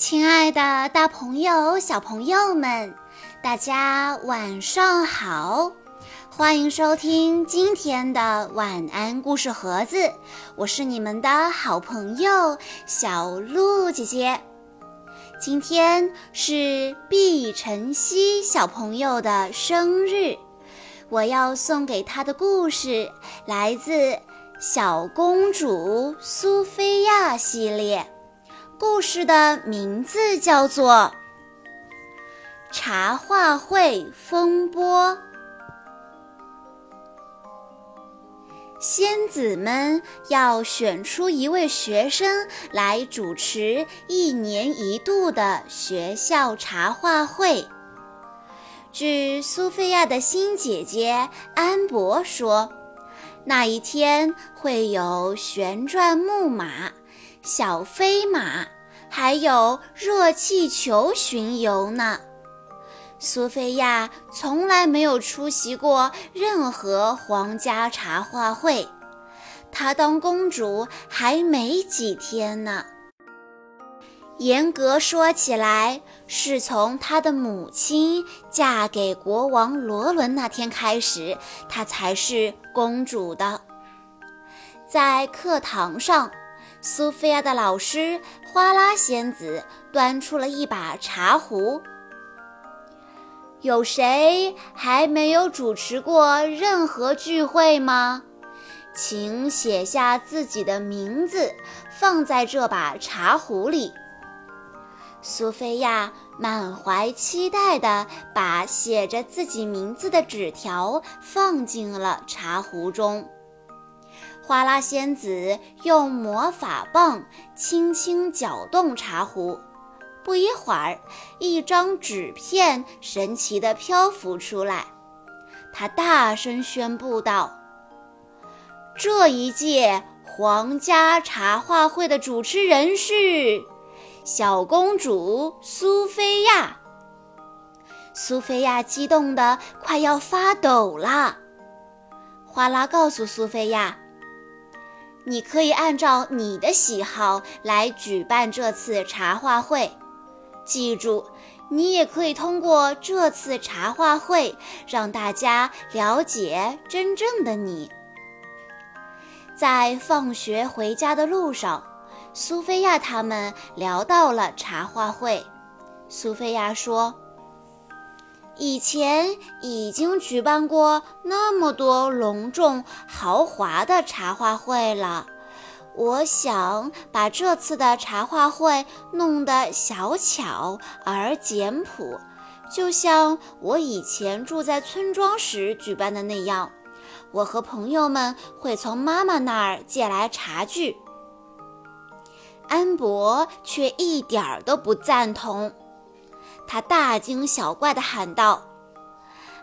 亲爱的，大朋友、小朋友们，大家晚上好！欢迎收听今天的晚安故事盒子，我是你们的好朋友小鹿姐姐。今天是毕晨曦小朋友的生日，我要送给他的故事来自《小公主苏菲亚》系列。故事的名字叫做《茶话会风波》。仙子们要选出一位学生来主持一年一度的学校茶话会。据苏菲亚的新姐姐安博说，那一天会有旋转木马。小飞马，还有热气球巡游呢。苏菲亚从来没有出席过任何皇家茶话会，她当公主还没几天呢。严格说起来，是从她的母亲嫁给国王罗伦那天开始，她才是公主的。在课堂上。苏菲亚的老师花拉仙子端出了一把茶壶。有谁还没有主持过任何聚会吗？请写下自己的名字，放在这把茶壶里。苏菲亚满怀期待地把写着自己名字的纸条放进了茶壶中。花拉仙子用魔法棒轻轻搅动茶壶，不一会儿，一张纸片神奇地漂浮出来。她大声宣布道：“这一届皇家茶话会的主持人是小公主苏菲亚。”苏菲亚激动得快要发抖了。花拉告诉苏菲亚。你可以按照你的喜好来举办这次茶话会。记住，你也可以通过这次茶话会让大家了解真正的你。在放学回家的路上，苏菲亚他们聊到了茶话会。苏菲亚说。以前已经举办过那么多隆重豪华的茶话会了，我想把这次的茶话会弄得小巧而简朴，就像我以前住在村庄时举办的那样。我和朋友们会从妈妈那儿借来茶具。安博却一点儿都不赞同。他大惊小怪地喊道：“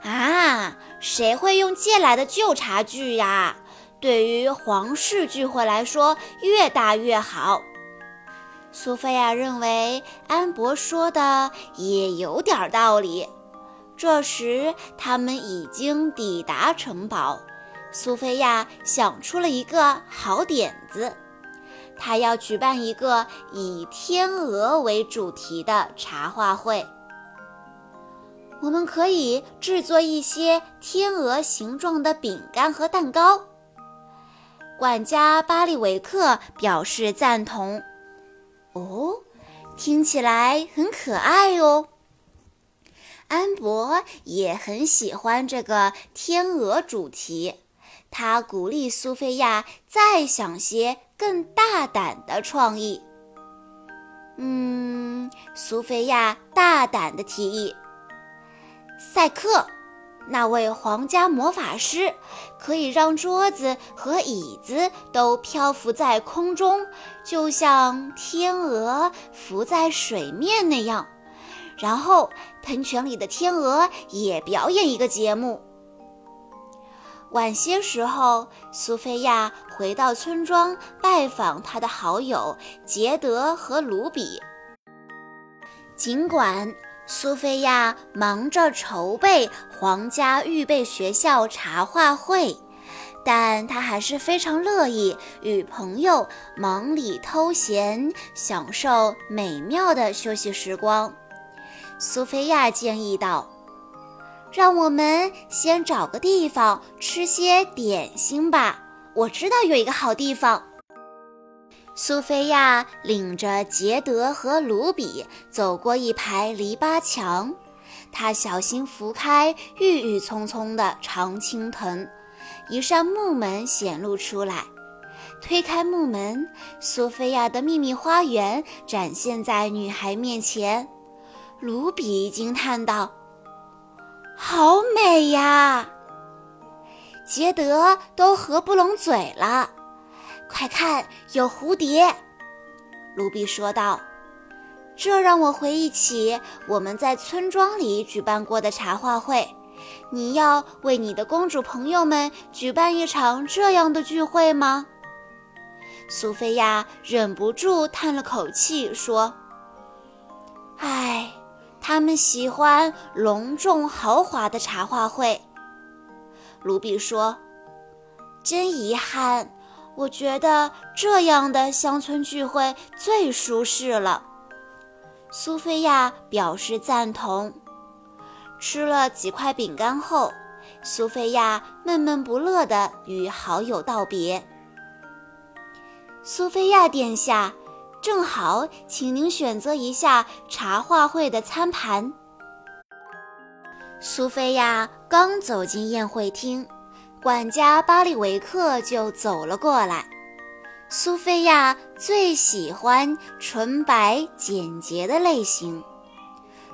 啊，谁会用借来的旧茶具呀？对于皇室聚会来说，越大越好。”苏菲亚认为安博说的也有点道理。这时，他们已经抵达城堡。苏菲亚想出了一个好点子，她要举办一个以天鹅为主题的茶话会。我们可以制作一些天鹅形状的饼干和蛋糕。管家巴利维克表示赞同。哦，听起来很可爱哦。安博也很喜欢这个天鹅主题，他鼓励苏菲亚再想些更大胆的创意。嗯，苏菲亚大胆的提议。赛克，那位皇家魔法师，可以让桌子和椅子都漂浮在空中，就像天鹅浮在水面那样。然后，喷泉里的天鹅也表演一个节目。晚些时候，苏菲亚回到村庄拜访她的好友杰德和卢比。尽管。苏菲亚忙着筹备皇家预备学校茶话会，但他还是非常乐意与朋友忙里偷闲，享受美妙的休息时光。苏菲亚建议道：“让我们先找个地方吃些点心吧。我知道有一个好地方。”苏菲亚领着杰德和卢比走过一排篱笆墙，她小心拂开郁郁葱葱的常青藤。一扇木门显露出来，推开木门，苏菲亚的秘密花园展现在女孩面前。卢比惊叹道：“好美呀！”杰德都合不拢嘴了。快看，有蝴蝶！卢比说道：“这让我回忆起我们在村庄里举办过的茶话会。”你要为你的公主朋友们举办一场这样的聚会吗？苏菲亚忍不住叹了口气说：“唉，他们喜欢隆重豪华的茶话会。”卢比说：“真遗憾，我觉得这样的乡村聚会最舒适了。”苏菲亚表示赞同。吃了几块饼干后，苏菲亚闷闷不乐地与好友道别。苏菲亚殿下，正好，请您选择一下茶话会的餐盘。苏菲亚刚走进宴会厅，管家巴利维克就走了过来。苏菲亚最喜欢纯白简洁的类型。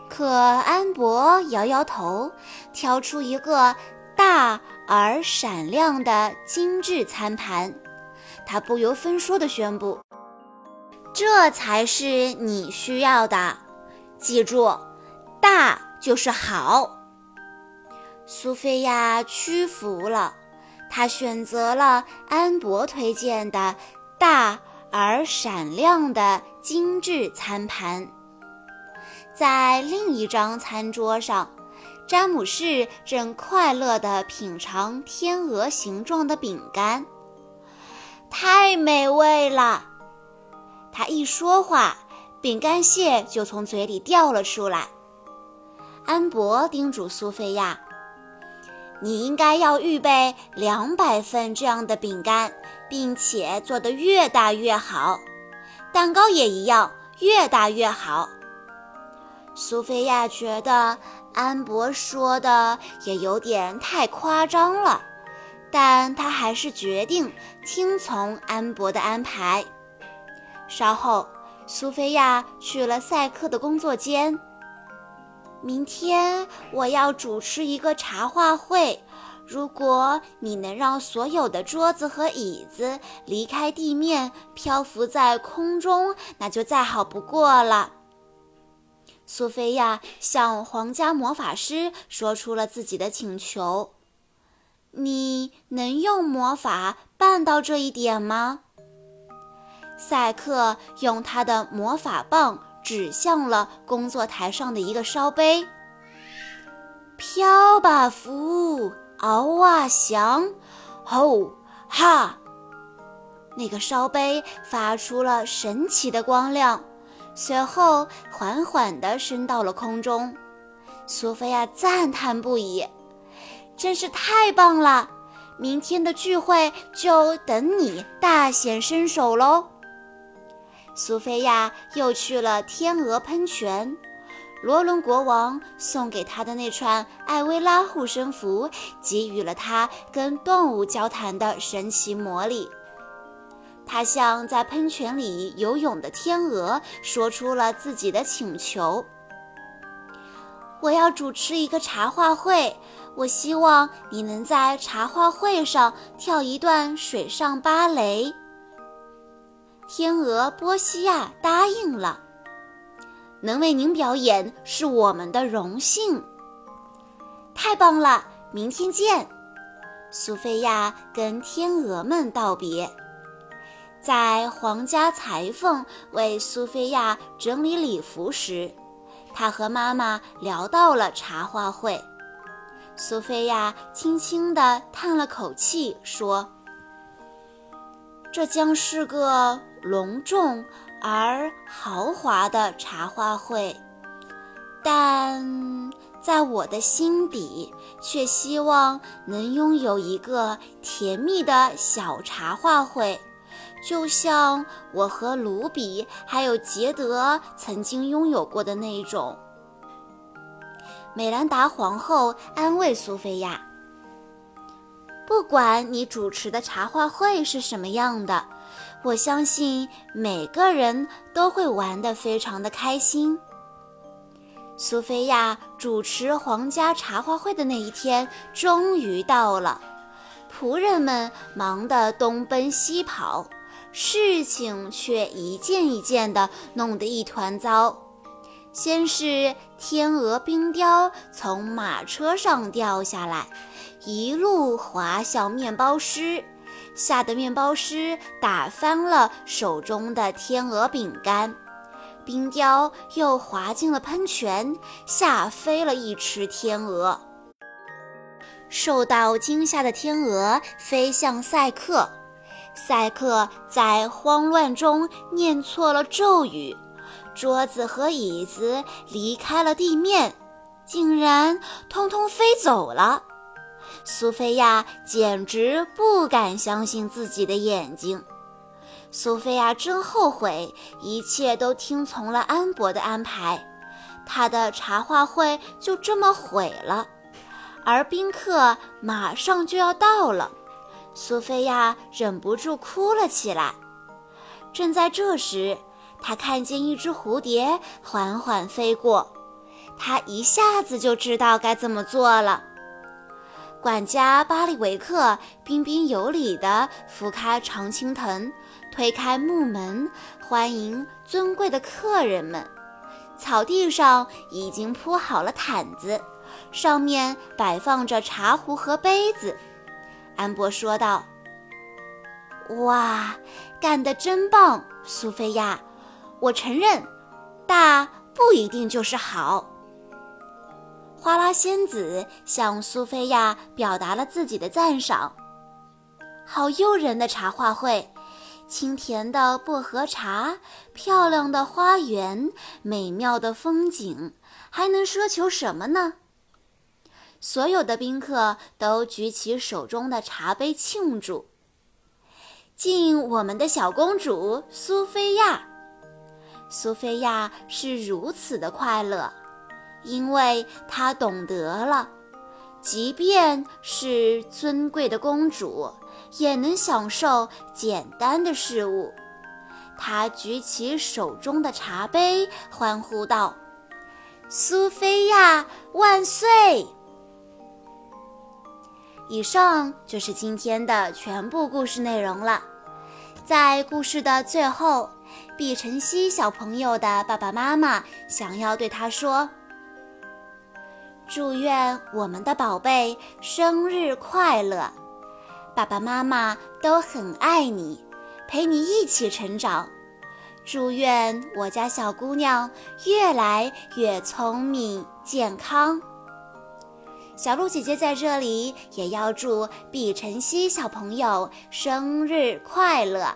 可安博摇摇头，挑出一个大而闪亮的精致餐盘。他不由分说地宣布：“这才是你需要的，记住，大就是好。”苏菲亚屈服了，他选择了安博推荐的大而闪亮的精致餐盘。在另一张餐桌上，詹姆士正快乐地品尝天鹅形状的饼干，太美味了。他一说话，饼干屑就从嘴里掉了出来。安博叮嘱苏菲亚：“你应该要预备两百份这样的饼干，并且做得越大越好。蛋糕也一样，越大越好。”苏菲亚觉得安博说的也有点太夸张了，但她还是决定听从安博的安排。稍后，苏菲亚去了赛克的工作间。明天我要主持一个茶话会，如果你能让所有的桌子和椅子离开地面，漂浮在空中，那就再好不过了。苏菲亚向皇家魔法师说出了自己的请求：“你能用魔法办到这一点吗？”赛克用他的魔法棒指向了工作台上的一个烧杯。“飘吧，福，敖啊，翔，吼哈！”那个烧杯发出了神奇的光亮。随后，缓缓地升到了空中。苏菲亚赞叹不已：“真是太棒了！明天的聚会就等你大显身手喽！”苏菲亚又去了天鹅喷泉。罗伦国王送给她的那串艾薇拉护身符，给予了她跟动物交谈的神奇魔力。她向在喷泉里游泳的天鹅说出了自己的请求：“我要主持一个茶话会，我希望你能在茶话会上跳一段水上芭蕾。”天鹅波西亚答应了，能为您表演是我们的荣幸。太棒了，明天见！苏菲亚跟天鹅们道别。在皇家裁缝为苏菲亚整理礼服时，她和妈妈聊到了茶话会。苏菲亚轻轻地叹了口气，说：“这将是个隆重而豪华的茶话会，但在我的心底，却希望能拥有一个甜蜜的小茶话会，就像我和卢比还有杰德曾经拥有过的那种。”美兰达皇后安慰苏菲亚：“不管你主持的茶话会是什么样的，我相信每个人都会玩得非常的开心。”苏菲亚主持皇家茶话会的那一天终于到了，仆人们忙得东奔西跑，事情却一件一件的弄得一团糟。先是天鹅冰雕从马车上掉下来，一路滑向面包师，吓得面包师打翻了手中的天鹅饼干。冰雕又滑进了喷泉，吓飞了一池天鹅。受到惊吓的天鹅飞向赛克，赛克在慌乱中念错了咒语。桌子和椅子离开了地面，竟然通通飞走了。苏菲亚简直不敢相信自己的眼睛。苏菲亚真后悔，一切都听从了安博的安排，她的茶话会就这么毁了。而宾客马上就要到了，苏菲亚忍不住哭了起来。正在这时，他看见一只蝴蝶缓缓飞过，他一下子就知道该怎么做了。管家巴利维克彬彬有礼地拂开常青藤，推开木门，欢迎尊贵的客人们。草地上已经铺好了毯子，上面摆放着茶壶和杯子。安博说道：“哇，干得真棒，苏菲亚！”我承认，大不一定就是好。花拉仙子向苏菲亚表达了自己的赞赏。好诱人的茶话会，清甜的薄荷茶，漂亮的花园，美妙的风景，还能奢求什么呢？所有的宾客都举起手中的茶杯庆祝。敬我们的小公主苏菲亚。苏菲亚是如此的快乐，因为她懂得了，即便是尊贵的公主，也能享受简单的事物。她举起手中的茶杯，欢呼道：“苏菲亚万岁！”以上就是今天的全部故事内容了。在故事的最后。毕晨曦小朋友的爸爸妈妈想要对他说：“祝愿我们的宝贝生日快乐，爸爸妈妈都很爱你，陪你一起成长。祝愿我家小姑娘越来越聪明健康。”小鹿姐姐在这里也要祝毕晨曦小朋友生日快乐。